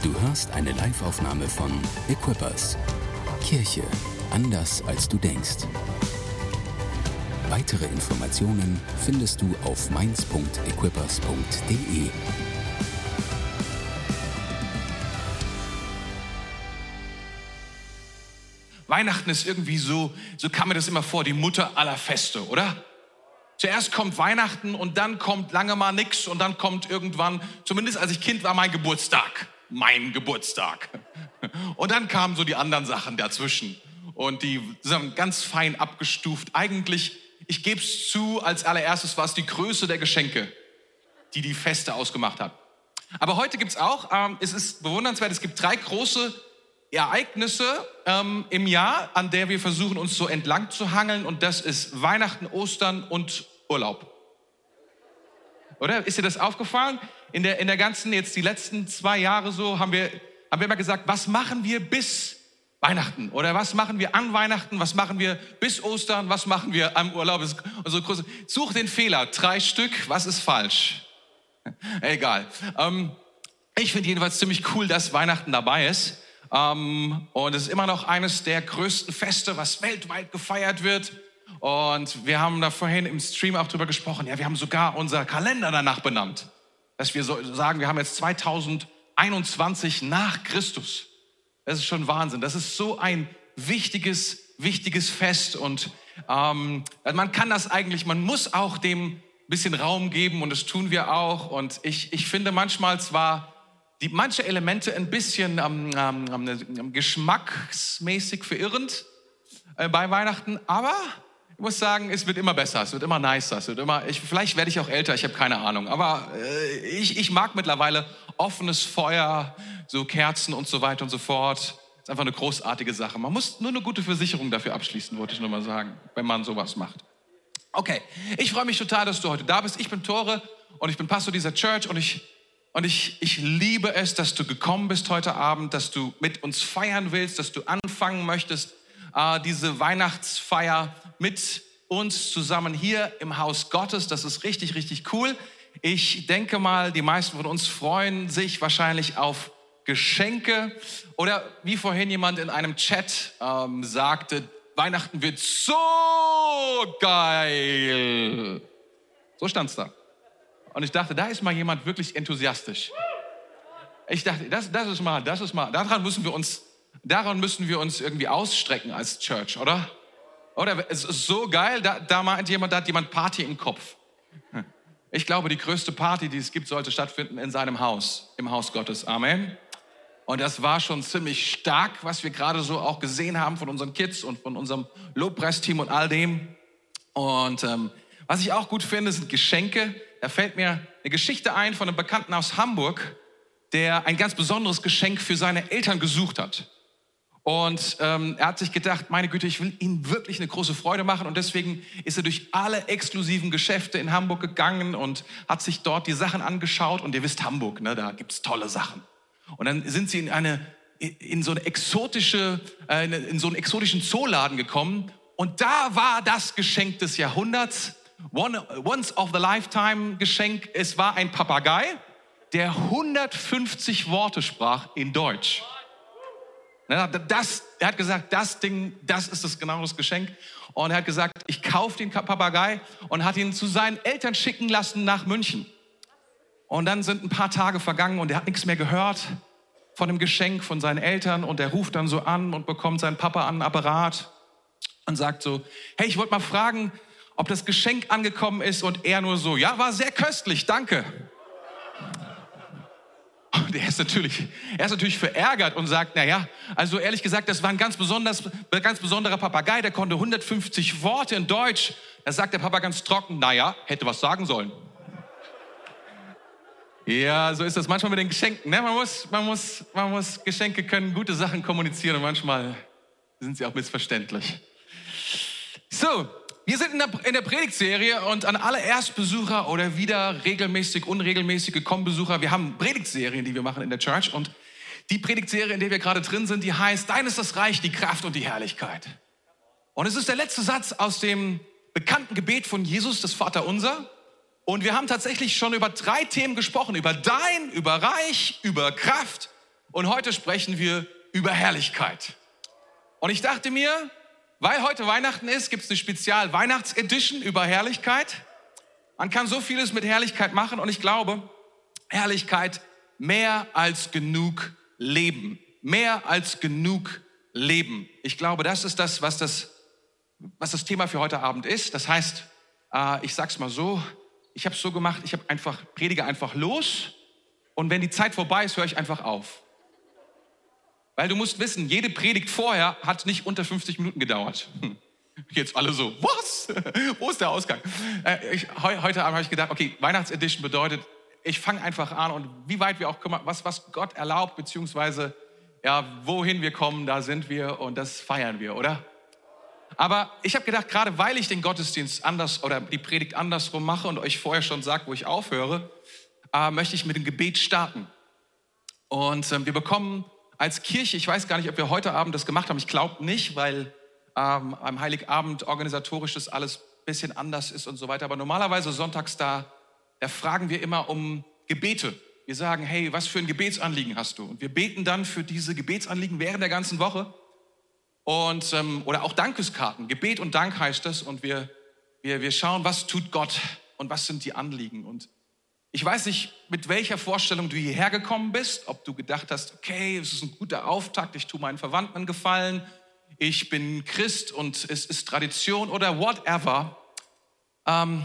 Du hörst eine Liveaufnahme von Equippers. Kirche anders als du denkst. Weitere Informationen findest du auf mainz.equippers.de. Weihnachten ist irgendwie so, so kam mir das immer vor, die Mutter aller Feste, oder? Zuerst kommt Weihnachten und dann kommt lange mal nix und dann kommt irgendwann, zumindest als ich Kind war, mein Geburtstag. Mein Geburtstag. Und dann kamen so die anderen Sachen dazwischen und die sind ganz fein abgestuft. Eigentlich, ich gebe es zu, als allererstes war es die Größe der Geschenke, die die Feste ausgemacht hat. Aber heute gibt es auch, ähm, es ist bewundernswert, es gibt drei große Ereignisse ähm, im Jahr, an der wir versuchen, uns so entlang zu hangeln. Und das ist Weihnachten, Ostern und Urlaub. Oder? Ist dir das aufgefallen? In der, in der ganzen, jetzt die letzten zwei Jahre so, haben wir, haben wir immer gesagt, was machen wir bis Weihnachten? Oder was machen wir an Weihnachten? Was machen wir bis Ostern? Was machen wir am Urlaub? Also, such den Fehler. Drei Stück. Was ist falsch? Egal. Ähm, ich finde jedenfalls ziemlich cool, dass Weihnachten dabei ist. Ähm, und es ist immer noch eines der größten Feste, was weltweit gefeiert wird. Und wir haben da vorhin im Stream auch drüber gesprochen. Ja, wir haben sogar unser Kalender danach benannt. Dass wir so sagen, wir haben jetzt 2021 nach Christus. Das ist schon Wahnsinn. Das ist so ein wichtiges, wichtiges Fest. Und ähm, man kann das eigentlich, man muss auch dem bisschen Raum geben und das tun wir auch. Und ich, ich finde manchmal zwar die manche Elemente ein bisschen ähm, ähm, geschmacksmäßig verirrend äh, bei Weihnachten, aber ich muss sagen, es wird immer besser, es wird immer nicer, es wird immer, ich, vielleicht werde ich auch älter, ich habe keine Ahnung, aber äh, ich, ich mag mittlerweile offenes Feuer, so Kerzen und so weiter und so fort. Ist einfach eine großartige Sache. Man muss nur eine gute Versicherung dafür abschließen, wollte ich nur mal sagen, wenn man sowas macht. Okay, ich freue mich total, dass du heute da bist. Ich bin Tore und ich bin Pastor dieser Church und ich und ich, ich liebe es, dass du gekommen bist heute Abend, dass du mit uns feiern willst, dass du anfangen möchtest, äh, diese Weihnachtsfeier mit uns zusammen hier im Haus Gottes. Das ist richtig, richtig cool. Ich denke mal, die meisten von uns freuen sich wahrscheinlich auf Geschenke oder wie vorhin jemand in einem Chat ähm, sagte, Weihnachten wird so geil. So stand es da. Und ich dachte, da ist mal jemand wirklich enthusiastisch. Ich dachte, das, das ist mal, das ist mal, daran müssen wir uns, daran müssen wir uns irgendwie ausstrecken als Church, oder? Oder es ist so geil, da, da meint jemand, da hat jemand Party im Kopf. Ich glaube, die größte Party, die es gibt, sollte stattfinden in seinem Haus, im Haus Gottes. Amen. Und das war schon ziemlich stark, was wir gerade so auch gesehen haben von unseren Kids und von unserem Lobpreisteam und all dem. Und ähm, was ich auch gut finde, sind Geschenke da fällt mir eine Geschichte ein von einem Bekannten aus Hamburg, der ein ganz besonderes Geschenk für seine Eltern gesucht hat. Und ähm, er hat sich gedacht, meine Güte, ich will ihnen wirklich eine große Freude machen. Und deswegen ist er durch alle exklusiven Geschäfte in Hamburg gegangen und hat sich dort die Sachen angeschaut. Und ihr wisst, Hamburg, ne, da gibt's tolle Sachen. Und dann sind sie in eine in so eine exotische, äh, in so einen exotischen Zooladen gekommen. Und da war das Geschenk des Jahrhunderts. One, once of the lifetime Geschenk. Es war ein Papagei, der 150 Worte sprach in Deutsch. Das, er hat gesagt, das Ding, das ist das genau das Geschenk. Und er hat gesagt, ich kaufe den Papagei und hat ihn zu seinen Eltern schicken lassen nach München. Und dann sind ein paar Tage vergangen und er hat nichts mehr gehört von dem Geschenk von seinen Eltern und er ruft dann so an und bekommt seinen Papa an den Apparat und sagt so, hey, ich wollte mal fragen, ob das Geschenk angekommen ist und er nur so, ja, war sehr köstlich, danke. Und er ist natürlich, er ist natürlich verärgert und sagt, na ja, also ehrlich gesagt, das war ein ganz, besonders, ganz besonderer Papagei, der konnte 150 Worte in Deutsch. Da sagt der Papa ganz trocken, na ja, hätte was sagen sollen. Ja, so ist das manchmal mit den Geschenken. Ne? Man, muss, man, muss, man muss, Geschenke können gute Sachen kommunizieren und manchmal sind sie auch missverständlich. So, wir sind in der, in der Predigtserie und an alle Erstbesucher oder wieder regelmäßig, unregelmäßige Kommbesucher, wir haben Predigtserien, die wir machen in der Church und die Predigtserie, in der wir gerade drin sind, die heißt, dein ist das Reich, die Kraft und die Herrlichkeit. Und es ist der letzte Satz aus dem bekannten Gebet von Jesus, das Vaterunser. Und wir haben tatsächlich schon über drei Themen gesprochen, über dein, über Reich, über Kraft Und heute sprechen wir über Herrlichkeit. Und ich dachte mir, weil heute Weihnachten ist, gibt es eine Spezial-Weihnachts-Edition über Herrlichkeit. Man kann so vieles mit Herrlichkeit machen und ich glaube, Herrlichkeit mehr als genug Leben. Mehr als genug Leben. Ich glaube, das ist das, was das, was das Thema für heute Abend ist. Das heißt, äh, ich sag's mal so, ich habe es so gemacht, ich habe einfach, predige einfach los und wenn die Zeit vorbei ist, höre ich einfach auf. Weil du musst wissen, jede Predigt vorher hat nicht unter 50 Minuten gedauert. Hm. Jetzt alle so, was? Wo ist der Ausgang? Äh, ich, heute Abend habe ich gedacht, okay, Weihnachtsedition bedeutet, ich fange einfach an und wie weit wir auch kommen, was, was Gott erlaubt, beziehungsweise ja, wohin wir kommen, da sind wir und das feiern wir, oder? Aber ich habe gedacht, gerade weil ich den Gottesdienst anders oder die Predigt andersrum mache und euch vorher schon sagt, wo ich aufhöre, äh, möchte ich mit dem Gebet starten. Und äh, wir bekommen als Kirche, ich weiß gar nicht, ob wir heute Abend das gemacht haben, ich glaube nicht, weil ähm, am Heiligabend organisatorisch das alles ein bisschen anders ist und so weiter. Aber normalerweise sonntags da, da fragen wir immer um Gebete. Wir sagen, hey, was für ein Gebetsanliegen hast du? Und wir beten dann für diese Gebetsanliegen während der ganzen Woche. Und, ähm, oder auch Dankeskarten. Gebet und Dank heißt das. Und wir, wir, wir schauen, was tut Gott und was sind die Anliegen. Und ich weiß nicht, mit welcher Vorstellung du hierher gekommen bist, ob du gedacht hast, okay, es ist ein guter Auftakt, ich tue meinen Verwandten Gefallen, ich bin Christ und es ist Tradition oder whatever. Ähm,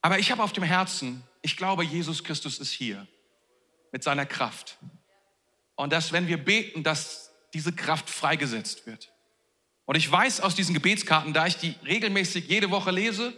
aber ich habe auf dem Herzen, ich glaube, Jesus Christus ist hier mit seiner Kraft. Und dass, wenn wir beten, dass diese Kraft freigesetzt wird. Und ich weiß aus diesen Gebetskarten, da ich die regelmäßig jede Woche lese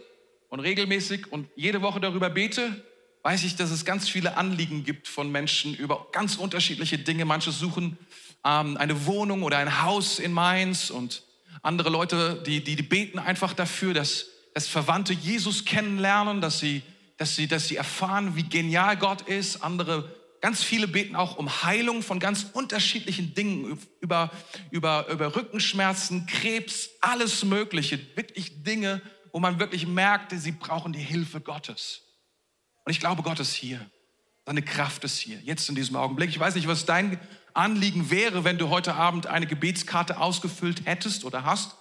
und regelmäßig und jede Woche darüber bete, weiß ich, dass es ganz viele Anliegen gibt von Menschen über ganz unterschiedliche Dinge. Manche suchen ähm, eine Wohnung oder ein Haus in Mainz und andere Leute, die, die, die beten einfach dafür, dass, dass Verwandte Jesus kennenlernen, dass sie, dass, sie, dass sie erfahren, wie genial Gott ist. Andere, ganz viele beten auch um Heilung von ganz unterschiedlichen Dingen, über, über, über Rückenschmerzen, Krebs, alles Mögliche. Wirklich Dinge, wo man wirklich merkt, sie brauchen die Hilfe Gottes. Und ich glaube, Gott ist hier. Seine Kraft ist hier, jetzt in diesem Augenblick. Ich weiß nicht, was dein Anliegen wäre, wenn du heute Abend eine Gebetskarte ausgefüllt hättest oder hast.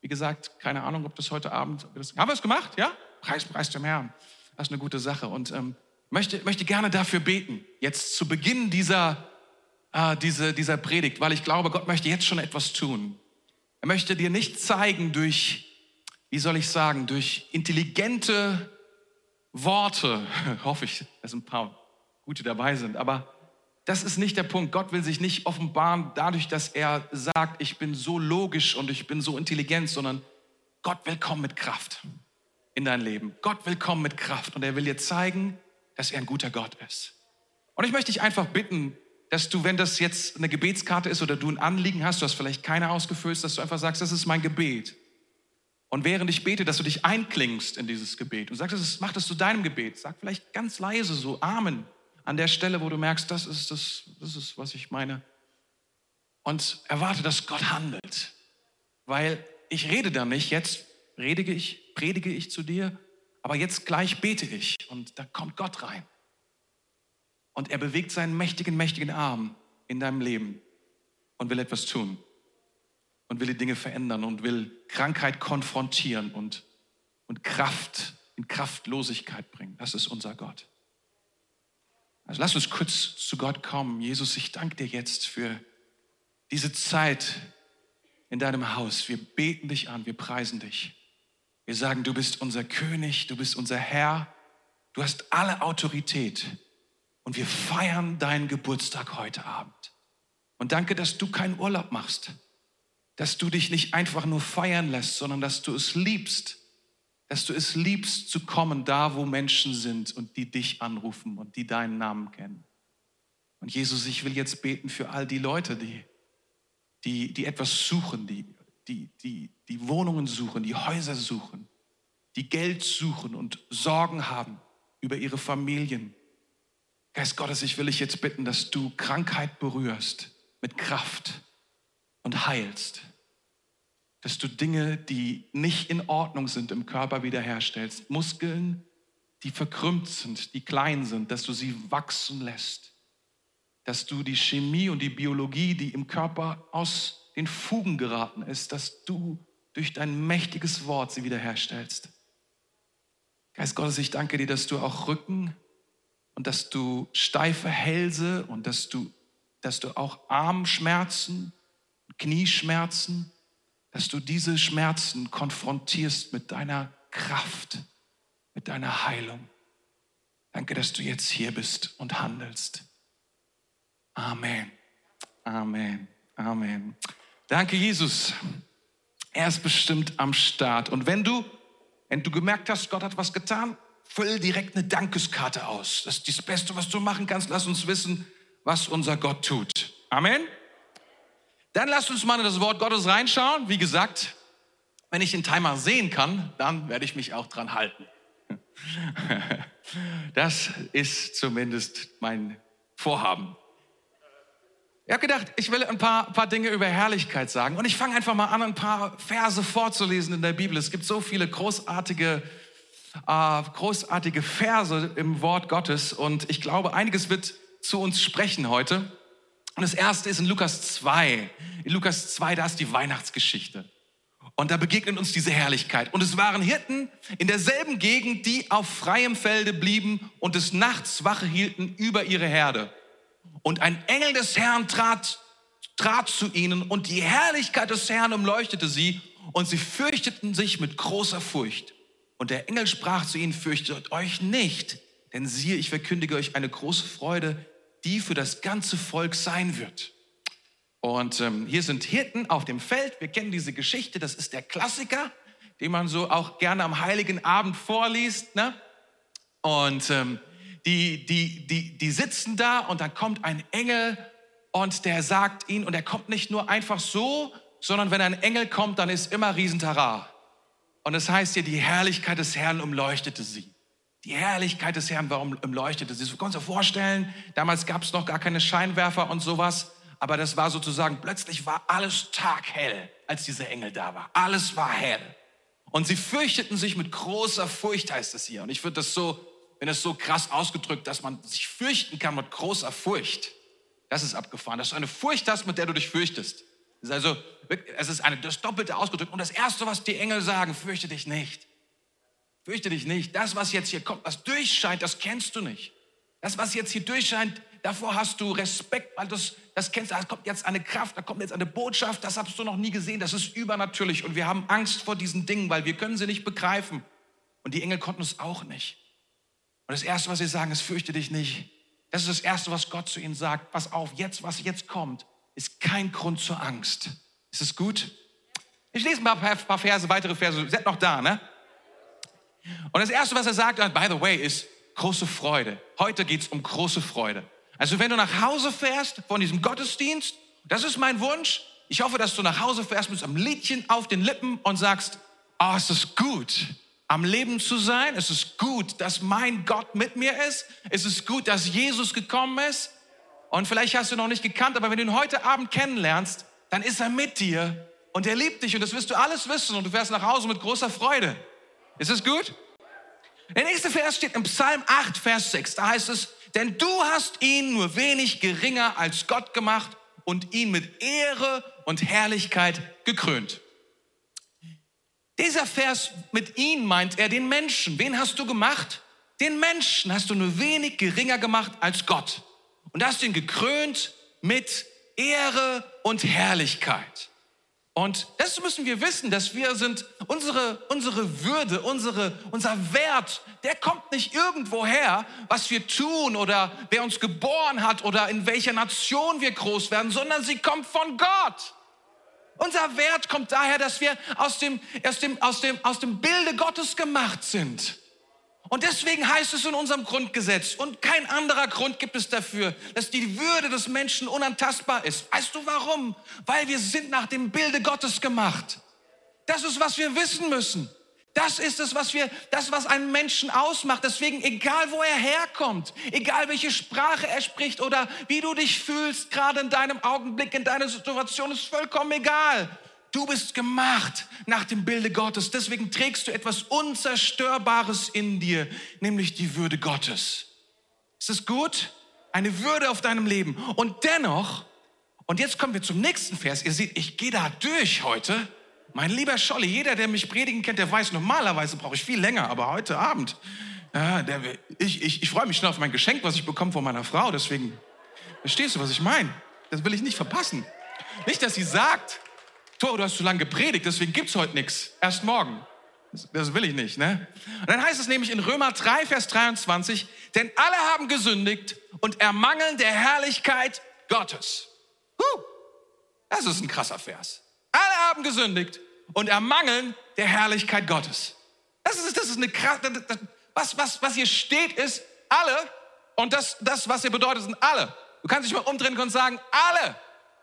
Wie gesagt, keine Ahnung, ob das heute Abend. haben wir es gemacht? Ja? Preis, preis dem Herrn. Das ist eine gute Sache. Und ähm, möchte, möchte gerne dafür beten, jetzt zu Beginn dieser, äh, diese, dieser Predigt, weil ich glaube, Gott möchte jetzt schon etwas tun. Er möchte dir nicht zeigen durch, wie soll ich sagen, durch intelligente Worte, hoffe ich, dass ein paar gute dabei sind, aber das ist nicht der Punkt. Gott will sich nicht offenbaren dadurch, dass er sagt, ich bin so logisch und ich bin so intelligent, sondern Gott will kommen mit Kraft in dein Leben. Gott will kommen mit Kraft und er will dir zeigen, dass er ein guter Gott ist. Und ich möchte dich einfach bitten, dass du, wenn das jetzt eine Gebetskarte ist oder du ein Anliegen hast, du hast vielleicht keine ausgefüllt, dass du einfach sagst, das ist mein Gebet. Und während ich bete, dass du dich einklingst in dieses Gebet und sagst, mach das zu deinem Gebet. Sag vielleicht ganz leise so Amen an der Stelle, wo du merkst, das ist das, das ist, was ich meine. Und erwarte, dass Gott handelt. Weil ich rede da nicht, jetzt predige ich, predige ich zu dir, aber jetzt gleich bete ich und da kommt Gott rein. Und er bewegt seinen mächtigen, mächtigen Arm in deinem Leben und will etwas tun und will die Dinge verändern und will Krankheit konfrontieren und, und Kraft in Kraftlosigkeit bringen. Das ist unser Gott. Also lass uns kurz zu Gott kommen. Jesus, ich danke dir jetzt für diese Zeit in deinem Haus. Wir beten dich an, wir preisen dich. Wir sagen, du bist unser König, du bist unser Herr, du hast alle Autorität und wir feiern deinen Geburtstag heute Abend. Und danke, dass du keinen Urlaub machst, dass du dich nicht einfach nur feiern lässt, sondern dass du es liebst, dass du es liebst zu kommen da, wo Menschen sind und die dich anrufen und die deinen Namen kennen. Und Jesus, ich will jetzt beten für all die Leute, die, die, die etwas suchen, die, die, die, die Wohnungen suchen, die Häuser suchen, die Geld suchen und Sorgen haben über ihre Familien. Geist Gottes, ich will dich jetzt bitten, dass du Krankheit berührst mit Kraft und heilst. Dass du Dinge, die nicht in Ordnung sind im Körper wiederherstellst. Muskeln, die verkrümmt sind, die klein sind, dass du sie wachsen lässt. dass du die Chemie und die Biologie, die im Körper aus den Fugen geraten ist, dass du durch dein mächtiges Wort sie wiederherstellst. Geist Gottes, ich danke dir, dass du auch Rücken und dass du steife Hälse und dass du, dass du auch Armschmerzen, Knieschmerzen, dass du diese Schmerzen konfrontierst mit deiner Kraft, mit deiner Heilung. Danke, dass du jetzt hier bist und handelst. Amen. Amen. Amen. Danke, Jesus. Er ist bestimmt am Start. Und wenn du, wenn du gemerkt hast, Gott hat was getan, füll direkt eine Dankeskarte aus. Das ist das Beste, was du machen kannst. Lass uns wissen, was unser Gott tut. Amen. Dann lasst uns mal in das Wort Gottes reinschauen. Wie gesagt, wenn ich den Timer sehen kann, dann werde ich mich auch dran halten. Das ist zumindest mein Vorhaben. Ich habe gedacht, ich will ein paar, paar Dinge über Herrlichkeit sagen. Und ich fange einfach mal an, ein paar Verse vorzulesen in der Bibel. Es gibt so viele großartige, äh, großartige Verse im Wort Gottes. Und ich glaube, einiges wird zu uns sprechen heute. Und das erste ist in Lukas 2. In Lukas 2, da ist die Weihnachtsgeschichte. Und da begegnet uns diese Herrlichkeit. Und es waren Hirten in derselben Gegend, die auf freiem Felde blieben und des Nachts Wache hielten über ihre Herde. Und ein Engel des Herrn trat, trat zu ihnen und die Herrlichkeit des Herrn umleuchtete sie und sie fürchteten sich mit großer Furcht. Und der Engel sprach zu ihnen, fürchtet euch nicht, denn siehe, ich verkündige euch eine große Freude, die für das ganze Volk sein wird. Und ähm, hier sind Hirten auf dem Feld. Wir kennen diese Geschichte. Das ist der Klassiker, den man so auch gerne am Heiligen Abend vorliest. Ne? Und ähm, die, die, die, die sitzen da und dann kommt ein Engel und der sagt ihnen, und er kommt nicht nur einfach so, sondern wenn ein Engel kommt, dann ist immer Riesentara. Und es das heißt hier, die Herrlichkeit des Herrn umleuchtete sie. Die Herrlichkeit des Herrn war umleuchtete sie. Das kannst du dir vorstellen, damals gab es noch gar keine Scheinwerfer und sowas, aber das war sozusagen, plötzlich war alles taghell, als dieser Engel da war. Alles war hell. Und sie fürchteten sich mit großer Furcht, heißt es hier. Und ich würde das so wenn es so krass ausgedrückt, dass man sich fürchten kann mit großer Furcht. Das ist abgefahren, dass du eine Furcht hast, mit der du dich fürchtest. Es ist also, es ist eine, das Doppelte ausgedrückt. Und das Erste, was die Engel sagen, fürchte dich nicht. Fürchte dich nicht. Das, was jetzt hier kommt, was durchscheint, das kennst du nicht. Das, was jetzt hier durchscheint, davor hast du Respekt, weil das, das kennst du. Da kommt jetzt eine Kraft, da kommt jetzt eine Botschaft, das hast du noch nie gesehen. Das ist übernatürlich. Und wir haben Angst vor diesen Dingen, weil wir können sie nicht begreifen. Und die Engel konnten es auch nicht. Und das Erste, was sie sagen, ist, fürchte dich nicht. Das ist das Erste, was Gott zu ihnen sagt. Pass auf, jetzt, was jetzt kommt, ist kein Grund zur Angst. Ist es gut? Ich lese ein paar Verse, weitere Verse. Seid noch da, ne? Und das Erste, was er sagt, by the way, ist große Freude. Heute geht es um große Freude. Also wenn du nach Hause fährst von diesem Gottesdienst, das ist mein Wunsch. Ich hoffe, dass du nach Hause fährst mit einem Liedchen auf den Lippen und sagst, oh, es ist gut am Leben zu sein. Es ist gut, dass mein Gott mit mir ist. Es ist gut, dass Jesus gekommen ist. Und vielleicht hast du ihn noch nicht gekannt, aber wenn du ihn heute Abend kennenlernst, dann ist er mit dir und er liebt dich und das wirst du alles wissen und du fährst nach Hause mit großer Freude. Ist es gut? Der nächste Vers steht im Psalm 8, Vers 6. Da heißt es, denn du hast ihn nur wenig geringer als Gott gemacht und ihn mit Ehre und Herrlichkeit gekrönt. Dieser Vers mit ihn meint er den Menschen. Wen hast du gemacht? Den Menschen hast du nur wenig geringer gemacht als Gott. Und hast ihn gekrönt mit Ehre und Herrlichkeit. Und das müssen wir wissen, dass wir sind, unsere, unsere Würde, unsere, unser Wert, der kommt nicht irgendwo her, was wir tun oder wer uns geboren hat oder in welcher Nation wir groß werden, sondern sie kommt von Gott. Unser Wert kommt daher, dass wir aus dem, aus dem, aus dem, aus dem Bilde Gottes gemacht sind. Und deswegen heißt es in unserem Grundgesetz, und kein anderer Grund gibt es dafür, dass die Würde des Menschen unantastbar ist. Weißt du warum? Weil wir sind nach dem Bilde Gottes gemacht. Das ist, was wir wissen müssen. Das ist es, was wir, das, was einen Menschen ausmacht. Deswegen, egal wo er herkommt, egal welche Sprache er spricht oder wie du dich fühlst, gerade in deinem Augenblick, in deiner Situation, ist vollkommen egal. Du bist gemacht nach dem Bilde Gottes. Deswegen trägst du etwas Unzerstörbares in dir, nämlich die Würde Gottes. Ist das gut? eine Würde auf deinem Leben. Und dennoch, und jetzt kommen wir zum nächsten Vers. Ihr seht, ich gehe da durch heute. Mein lieber Scholli, jeder, der mich predigen kennt, der weiß, normalerweise brauche ich viel länger, aber heute Abend, ja, der, ich, ich, ich freue mich schon auf mein Geschenk, was ich bekomme von meiner Frau. Deswegen, verstehst du, was ich meine? Das will ich nicht verpassen. Nicht, dass sie sagt, Tor, du hast zu lange gepredigt, deswegen gibt es heute nichts. Erst morgen. Das will ich nicht, ne? Und dann heißt es nämlich in Römer 3, Vers 23, denn alle haben gesündigt und ermangeln der Herrlichkeit Gottes. Huh, das ist ein krasser Vers. Alle haben gesündigt und ermangeln der Herrlichkeit Gottes. Das ist, das ist eine krasse, was, was, was hier steht ist alle und das, das, was hier bedeutet, sind alle. Du kannst dich mal umdrehen und sagen, alle,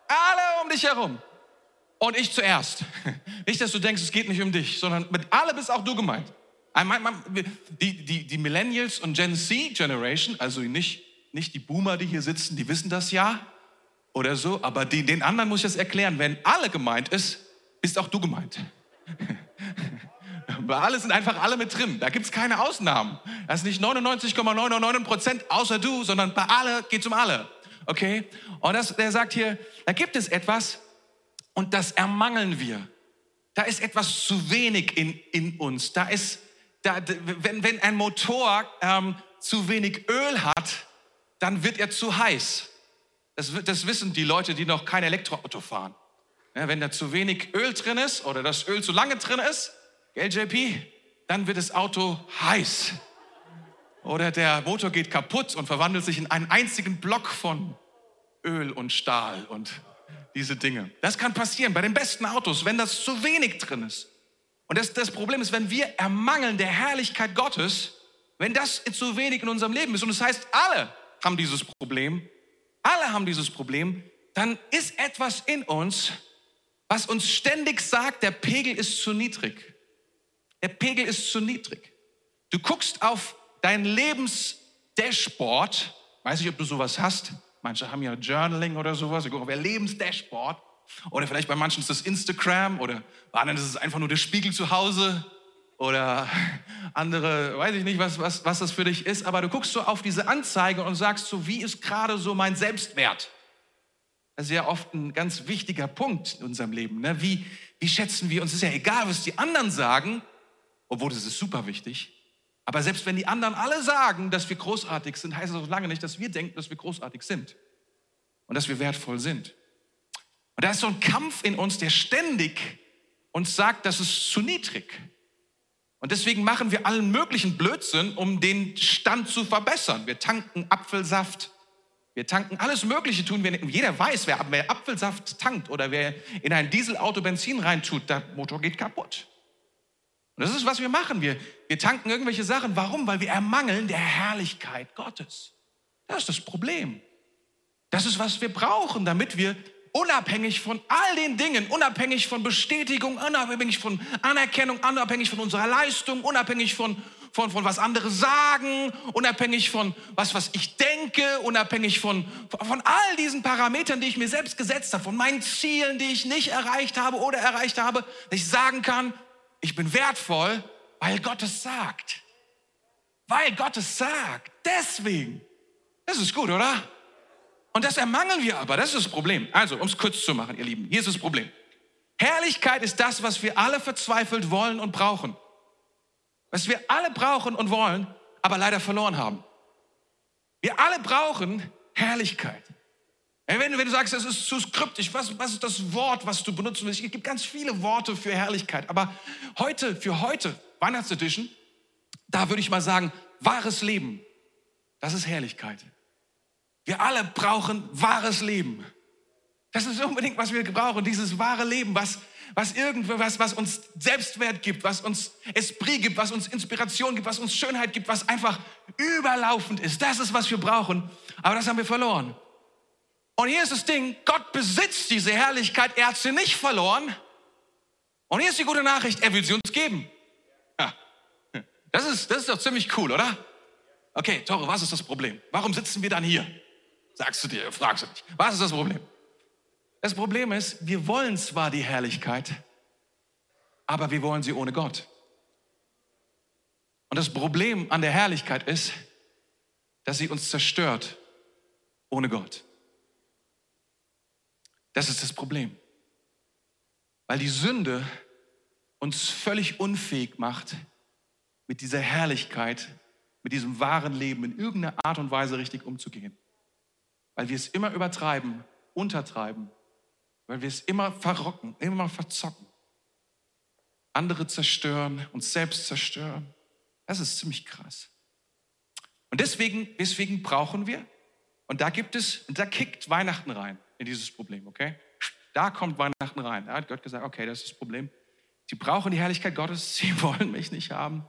alle um dich herum. Und ich zuerst. Nicht, dass du denkst, es geht nicht um dich, sondern mit alle bist auch du gemeint. Die, die, die Millennials und Gen Z Generation, also nicht, nicht die Boomer, die hier sitzen, die wissen das ja oder so, aber die, den anderen muss ich das erklären. Wenn alle gemeint ist, bist auch du gemeint. Alle sind einfach alle mit drin. Da gibt es keine Ausnahmen. Das ist nicht 99,99 Prozent außer du, sondern bei alle geht es um alle. Okay? Und das, der sagt hier, da gibt es etwas, und das ermangeln wir. Da ist etwas zu wenig in, in uns. Da ist, da, wenn, wenn ein Motor ähm, zu wenig Öl hat, dann wird er zu heiß. Das, das wissen die Leute, die noch kein Elektroauto fahren. Ja, wenn da zu wenig Öl drin ist oder das Öl zu lange drin ist, gell, JP, dann wird das Auto heiß. Oder der Motor geht kaputt und verwandelt sich in einen einzigen Block von Öl und Stahl und diese Dinge. Das kann passieren bei den besten Autos, wenn das zu wenig drin ist. Und das, das Problem ist, wenn wir ermangeln der Herrlichkeit Gottes, wenn das zu wenig in unserem Leben ist, und das heißt, alle haben dieses Problem, alle haben dieses Problem, dann ist etwas in uns, was uns ständig sagt, der Pegel ist zu niedrig. Der Pegel ist zu niedrig. Du guckst auf dein Lebensdashboard, weiß nicht, ob du sowas hast, Manche haben ja Journaling oder sowas. Sie gucken auf ihr Lebensdashboard. Oder vielleicht bei manchen ist das Instagram oder bei anderen ist es einfach nur der Spiegel zu Hause oder andere, weiß ich nicht, was, was, was das für dich ist, aber du guckst so auf diese Anzeige und sagst so, wie ist gerade so mein Selbstwert? Das ist ja oft ein ganz wichtiger Punkt in unserem Leben. Ne? Wie, wie schätzen wir uns? Es ist ja egal, was die anderen sagen, obwohl das ist super wichtig. Aber selbst wenn die anderen alle sagen, dass wir großartig sind, heißt das noch lange nicht, dass wir denken, dass wir großartig sind und dass wir wertvoll sind. Und da ist so ein Kampf in uns, der ständig uns sagt, das ist zu niedrig. Und deswegen machen wir allen möglichen Blödsinn, um den Stand zu verbessern. Wir tanken Apfelsaft, wir tanken alles Mögliche tun wir. Jeder weiß, wer, wer Apfelsaft tankt oder wer in ein Dieselauto Benzin reintut, der Motor geht kaputt. Und das ist, was wir machen. Wir, wir tanken irgendwelche Sachen. Warum? Weil wir ermangeln der Herrlichkeit Gottes. Das ist das Problem. Das ist, was wir brauchen, damit wir unabhängig von all den Dingen, unabhängig von Bestätigung, unabhängig von Anerkennung, unabhängig von unserer Leistung, unabhängig von, von, von was andere sagen, unabhängig von was, was ich denke, unabhängig von, von all diesen Parametern, die ich mir selbst gesetzt habe, von meinen Zielen, die ich nicht erreicht habe oder erreicht habe, dass ich sagen kann, ich bin wertvoll, weil Gott es sagt. Weil Gott es sagt. Deswegen. Das ist gut, oder? Und das ermangeln wir aber. Das ist das Problem. Also, um es kurz zu machen, ihr Lieben. Hier ist das Problem. Herrlichkeit ist das, was wir alle verzweifelt wollen und brauchen. Was wir alle brauchen und wollen, aber leider verloren haben. Wir alle brauchen Herrlichkeit. Wenn, wenn du sagst, es ist zu skriptisch, was, was ist das Wort, was du benutzen willst? Es gibt ganz viele Worte für Herrlichkeit. Aber heute, für heute, Weihnachtsedition, da würde ich mal sagen, wahres Leben, das ist Herrlichkeit. Wir alle brauchen wahres Leben. Das ist unbedingt, was wir brauchen, dieses wahre Leben, was, was irgendwas, was uns Selbstwert gibt, was uns Esprit gibt, was uns Inspiration gibt, was uns Schönheit gibt, was einfach überlaufend ist. Das ist, was wir brauchen. Aber das haben wir verloren. Und hier ist das Ding, Gott besitzt diese Herrlichkeit, er hat sie nicht verloren. Und hier ist die gute Nachricht, er will sie uns geben. Das, ist, das ist doch ziemlich cool, oder? Okay, Tore, was ist das Problem? Warum sitzen wir dann hier? Sagst du dir, fragst du dich. Was ist das Problem? Das Problem ist, wir wollen zwar die Herrlichkeit, aber wir wollen sie ohne Gott. Und das Problem an der Herrlichkeit ist, dass sie uns zerstört ohne Gott. Das ist das Problem. Weil die Sünde uns völlig unfähig macht, mit dieser Herrlichkeit, mit diesem wahren Leben in irgendeiner Art und Weise richtig umzugehen. Weil wir es immer übertreiben, untertreiben, weil wir es immer verrocken, immer verzocken. Andere zerstören, uns selbst zerstören. Das ist ziemlich krass. Und deswegen, deswegen brauchen wir, und da gibt es, und da kickt Weihnachten rein in dieses Problem, okay? Da kommt Weihnachten rein. Da hat Gott gesagt, okay, das ist das Problem. Sie brauchen die Herrlichkeit Gottes, sie wollen mich nicht haben.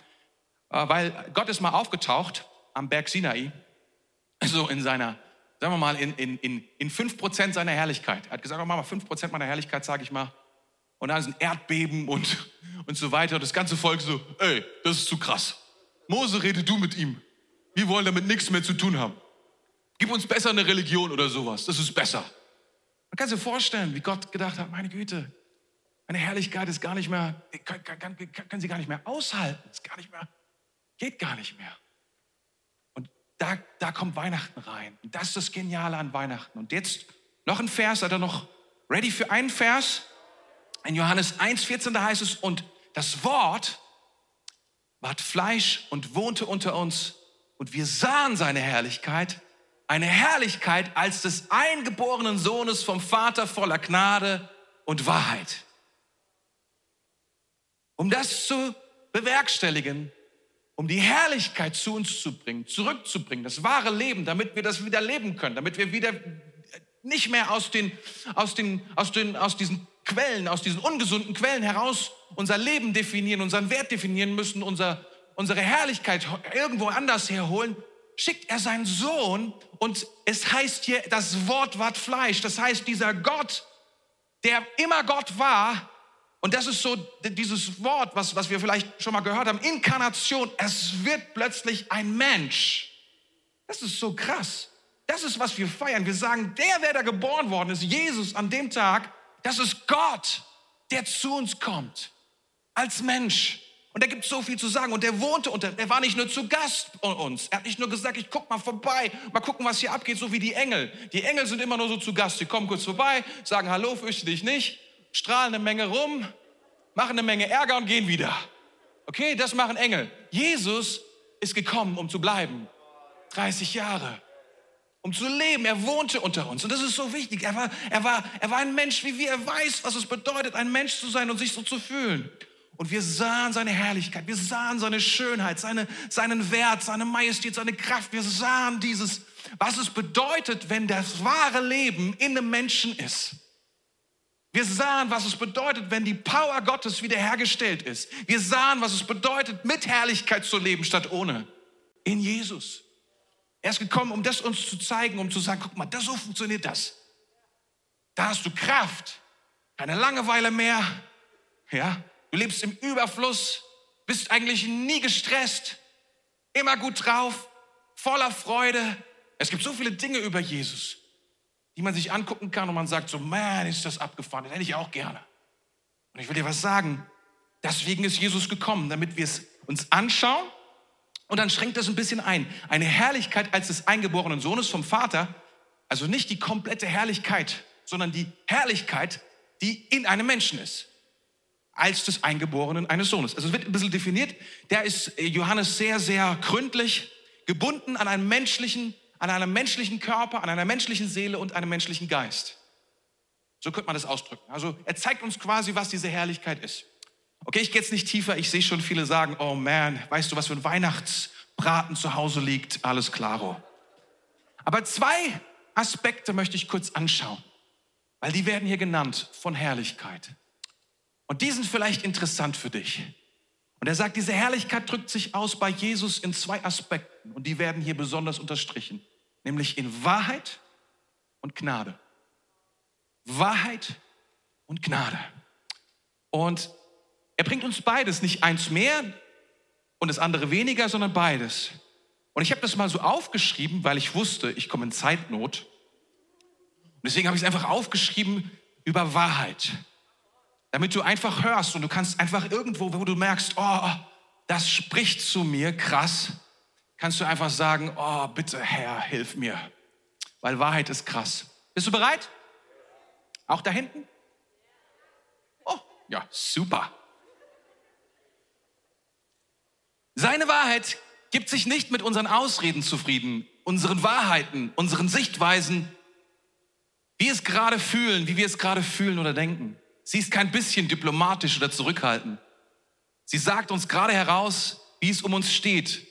Äh, weil Gott ist mal aufgetaucht am Berg Sinai, so in seiner, sagen wir mal, in, in, in, in 5% seiner Herrlichkeit. Er hat gesagt, oh, mach mal 5% meiner Herrlichkeit, sage ich mal. Und dann ist ein Erdbeben und, und so weiter. Das ganze Volk so, ey, das ist zu krass. Mose, rede du mit ihm. Wir wollen damit nichts mehr zu tun haben. Gib uns besser eine Religion oder sowas. Das ist besser. Man kann sich vorstellen, wie Gott gedacht hat, meine Güte, meine Herrlichkeit ist gar nicht mehr, kann, kann, kann sie gar nicht mehr aushalten, ist gar nicht mehr, geht gar nicht mehr. Und da, da kommt Weihnachten rein. Und das ist das Geniale an Weihnachten. Und jetzt noch ein Vers, seid ihr noch ready für einen Vers? In Johannes 1,14, da heißt es, und das Wort ward Fleisch und wohnte unter uns und wir sahen seine Herrlichkeit, eine Herrlichkeit als des eingeborenen Sohnes vom Vater voller Gnade und Wahrheit. Um das zu bewerkstelligen, um die Herrlichkeit zu uns zu bringen, zurückzubringen, das wahre Leben, damit wir das wieder leben können, damit wir wieder nicht mehr aus, den, aus, den, aus, den, aus diesen Quellen, aus diesen ungesunden Quellen heraus unser Leben definieren, unseren Wert definieren müssen, unser, unsere Herrlichkeit irgendwo anders herholen, schickt er seinen Sohn und es heißt hier, das Wort ward Fleisch. Das heißt, dieser Gott, der immer Gott war, und das ist so dieses Wort, was, was wir vielleicht schon mal gehört haben, Inkarnation. Es wird plötzlich ein Mensch. Das ist so krass. Das ist, was wir feiern. Wir sagen, der, wer da geboren worden ist, Jesus an dem Tag, das ist Gott, der zu uns kommt. Als Mensch. Und da gibt es so viel zu sagen. Und der wohnte unter, er war nicht nur zu Gast bei uns. Er hat nicht nur gesagt, ich guck mal vorbei, mal gucken, was hier abgeht, so wie die Engel. Die Engel sind immer nur so zu Gast. Sie kommen kurz vorbei, sagen Hallo, fürchte dich nicht strahlen eine Menge rum, machen eine Menge Ärger und gehen wieder. Okay, das machen Engel. Jesus ist gekommen, um zu bleiben. 30 Jahre. Um zu leben. Er wohnte unter uns. Und das ist so wichtig. Er war, er war, er war ein Mensch wie wir. Er weiß, was es bedeutet, ein Mensch zu sein und sich so zu fühlen. Und wir sahen seine Herrlichkeit, wir sahen seine Schönheit, seine, seinen Wert, seine Majestät, seine Kraft. Wir sahen dieses, was es bedeutet, wenn das wahre Leben in einem Menschen ist. Wir sahen, was es bedeutet, wenn die Power Gottes wiederhergestellt ist. Wir sahen, was es bedeutet, mit Herrlichkeit zu leben statt ohne. In Jesus. Er ist gekommen, um das uns zu zeigen, um zu sagen, guck mal, das, so funktioniert das. Da hast du Kraft, keine Langeweile mehr. Ja, du lebst im Überfluss, bist eigentlich nie gestresst, immer gut drauf, voller Freude. Es gibt so viele Dinge über Jesus die man sich angucken kann und man sagt so, man, ist das abgefahren, das hätte ich auch gerne. Und ich will dir was sagen, deswegen ist Jesus gekommen, damit wir es uns anschauen und dann schränkt das ein bisschen ein. Eine Herrlichkeit als des eingeborenen Sohnes vom Vater, also nicht die komplette Herrlichkeit, sondern die Herrlichkeit, die in einem Menschen ist als des Eingeborenen eines Sohnes. Also es wird ein bisschen definiert. Der ist äh, Johannes sehr, sehr gründlich gebunden an einen menschlichen an einem menschlichen Körper, an einer menschlichen Seele und einem menschlichen Geist. So könnte man das ausdrücken. Also er zeigt uns quasi, was diese Herrlichkeit ist. Okay, ich gehe jetzt nicht tiefer. Ich sehe schon viele sagen, oh man, weißt du, was für ein Weihnachtsbraten zu Hause liegt? Alles klaro. Aber zwei Aspekte möchte ich kurz anschauen, weil die werden hier genannt von Herrlichkeit. Und die sind vielleicht interessant für dich. Und er sagt, diese Herrlichkeit drückt sich aus bei Jesus in zwei Aspekten und die werden hier besonders unterstrichen nämlich in Wahrheit und Gnade. Wahrheit und Gnade. Und er bringt uns beides, nicht eins mehr und das andere weniger, sondern beides. Und ich habe das mal so aufgeschrieben, weil ich wusste, ich komme in Zeitnot. Und deswegen habe ich es einfach aufgeschrieben über Wahrheit. Damit du einfach hörst und du kannst einfach irgendwo, wo du merkst, oh, das spricht zu mir, krass, kannst du einfach sagen, oh bitte Herr, hilf mir. weil Wahrheit ist krass. Bist du bereit? Auch da hinten? Oh, ja, super. Seine Wahrheit gibt sich nicht mit unseren Ausreden zufrieden, unseren Wahrheiten, unseren Sichtweisen, wie wir es gerade fühlen, wie wir es gerade fühlen oder denken. Sie ist kein bisschen diplomatisch oder zurückhaltend. Sie sagt uns gerade heraus, wie es um uns steht,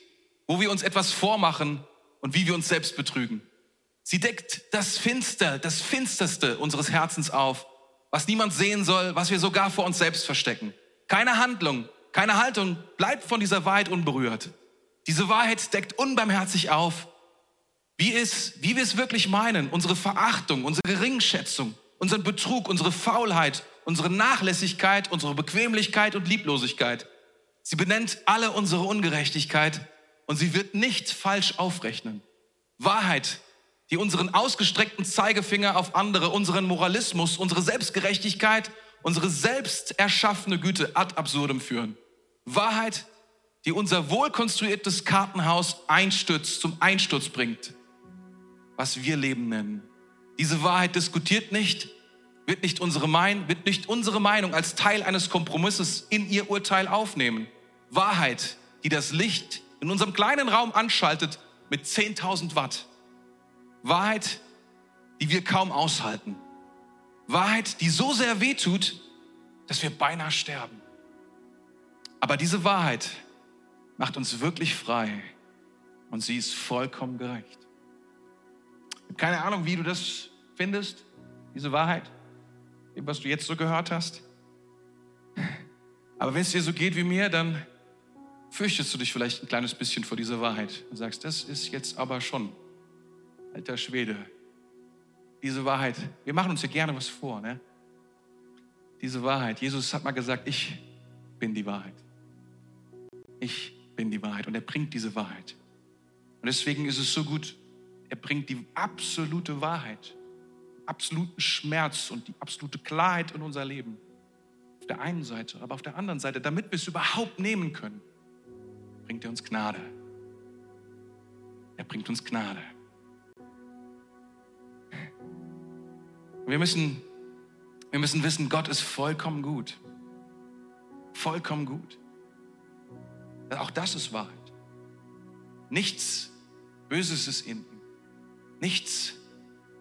wo wir uns etwas vormachen und wie wir uns selbst betrügen. Sie deckt das Finster, das Finsterste unseres Herzens auf, was niemand sehen soll, was wir sogar vor uns selbst verstecken. Keine Handlung, keine Haltung bleibt von dieser Wahrheit unberührt. Diese Wahrheit deckt unbarmherzig auf, wie, es, wie wir es wirklich meinen, unsere Verachtung, unsere Geringschätzung, unseren Betrug, unsere Faulheit, unsere Nachlässigkeit, unsere Bequemlichkeit und Lieblosigkeit. Sie benennt alle unsere Ungerechtigkeit und sie wird nicht falsch aufrechnen. Wahrheit, die unseren ausgestreckten Zeigefinger auf andere, unseren Moralismus, unsere Selbstgerechtigkeit, unsere selbst erschaffene Güte ad absurdum führen. Wahrheit, die unser wohlkonstruiertes Kartenhaus einstürzt, zum Einsturz bringt, was wir Leben nennen. Diese Wahrheit diskutiert nicht, wird nicht unsere, Meinung, wird nicht unsere Meinung als Teil eines Kompromisses in ihr Urteil aufnehmen. Wahrheit, die das Licht in unserem kleinen Raum anschaltet mit 10.000 Watt. Wahrheit, die wir kaum aushalten. Wahrheit, die so sehr wehtut, dass wir beinahe sterben. Aber diese Wahrheit macht uns wirklich frei und sie ist vollkommen gerecht. Ich habe keine Ahnung, wie du das findest, diese Wahrheit, was du jetzt so gehört hast. Aber wenn es dir so geht wie mir, dann fürchtest du dich vielleicht ein kleines bisschen vor dieser Wahrheit und sagst, das ist jetzt aber schon, alter Schwede, diese Wahrheit. Wir machen uns ja gerne was vor, ne? Diese Wahrheit. Jesus hat mal gesagt, ich bin die Wahrheit. Ich bin die Wahrheit und er bringt diese Wahrheit. Und deswegen ist es so gut, er bringt die absolute Wahrheit, absoluten Schmerz und die absolute Klarheit in unser Leben. Auf der einen Seite, aber auf der anderen Seite, damit wir es überhaupt nehmen können, bringt er uns Gnade. Er bringt uns Gnade. Wir müssen, wir müssen wissen, Gott ist vollkommen gut. Vollkommen gut. Auch das ist Wahrheit. Nichts Böses ist in ihm. Nichts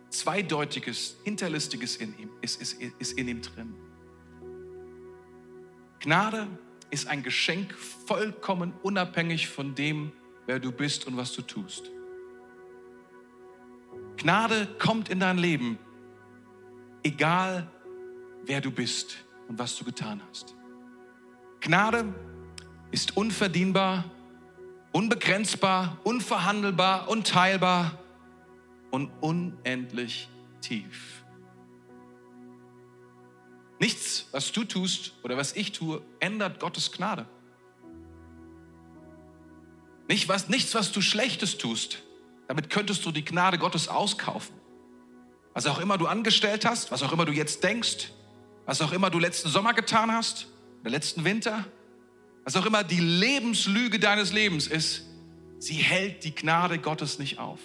Zweideutiges, Hinterlistiges in ihm ist, ist, ist in ihm drin. Gnade ist ein Geschenk vollkommen unabhängig von dem, wer du bist und was du tust. Gnade kommt in dein Leben, egal wer du bist und was du getan hast. Gnade ist unverdienbar, unbegrenzbar, unverhandelbar, unteilbar und unendlich tief. Nichts, was du tust oder was ich tue, ändert Gottes Gnade. Nicht was, nichts, was du Schlechtes tust, damit könntest du die Gnade Gottes auskaufen. Was auch immer du angestellt hast, was auch immer du jetzt denkst, was auch immer du letzten Sommer getan hast, oder letzten Winter, was auch immer die Lebenslüge deines Lebens ist, sie hält die Gnade Gottes nicht auf.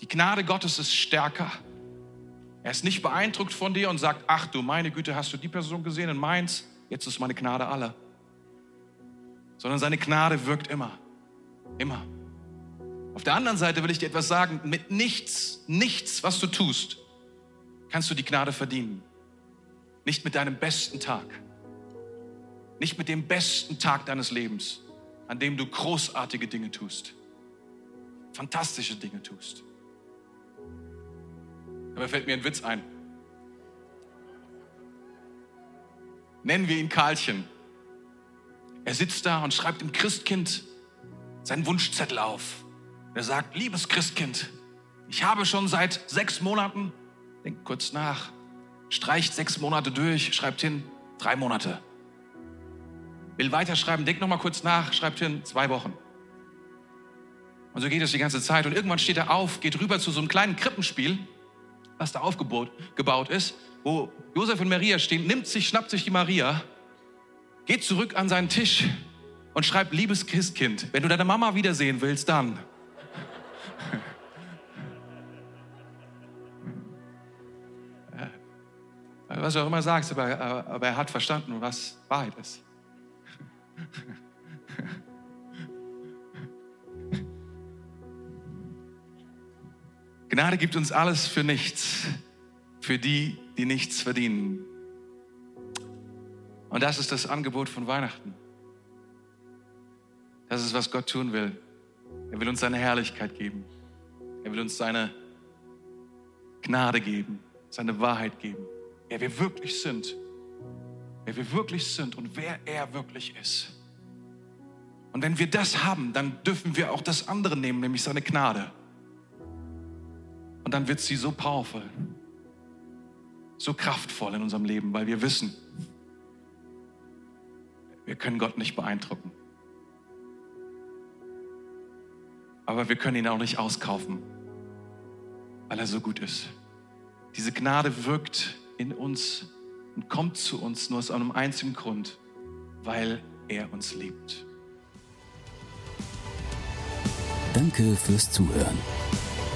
Die Gnade Gottes ist stärker er ist nicht beeindruckt von dir und sagt, ach du meine Güte, hast du die Person gesehen in Mainz? Jetzt ist meine Gnade alle. Sondern seine Gnade wirkt immer. Immer. Auf der anderen Seite will ich dir etwas sagen, mit nichts, nichts, was du tust, kannst du die Gnade verdienen. Nicht mit deinem besten Tag. Nicht mit dem besten Tag deines Lebens, an dem du großartige Dinge tust. Fantastische Dinge tust. Dabei fällt mir ein Witz ein. Nennen wir ihn Karlchen. Er sitzt da und schreibt dem Christkind seinen Wunschzettel auf. Er sagt, liebes Christkind, ich habe schon seit sechs Monaten, denkt kurz nach, streicht sechs Monate durch, schreibt hin, drei Monate. Will weiterschreiben, denkt nochmal kurz nach, schreibt hin, zwei Wochen. Und so geht es die ganze Zeit. Und irgendwann steht er auf, geht rüber zu so einem kleinen Krippenspiel was da aufgebaut ist, wo Josef und Maria stehen, nimmt sich, schnappt sich die Maria, geht zurück an seinen Tisch und schreibt, liebes Christkind, wenn du deine Mama wiedersehen willst, dann. was du auch immer sagst, aber, aber er hat verstanden, was Wahrheit ist. Gnade gibt uns alles für nichts, für die, die nichts verdienen. Und das ist das Angebot von Weihnachten. Das ist, was Gott tun will. Er will uns seine Herrlichkeit geben. Er will uns seine Gnade geben, seine Wahrheit geben. Wer wir wirklich sind. Wer wir wirklich sind und wer er wirklich ist. Und wenn wir das haben, dann dürfen wir auch das andere nehmen, nämlich seine Gnade. Und dann wird sie so powerful, so kraftvoll in unserem Leben, weil wir wissen, wir können Gott nicht beeindrucken. Aber wir können ihn auch nicht auskaufen, weil er so gut ist. Diese Gnade wirkt in uns und kommt zu uns nur aus einem einzigen Grund, weil er uns liebt. Danke fürs Zuhören.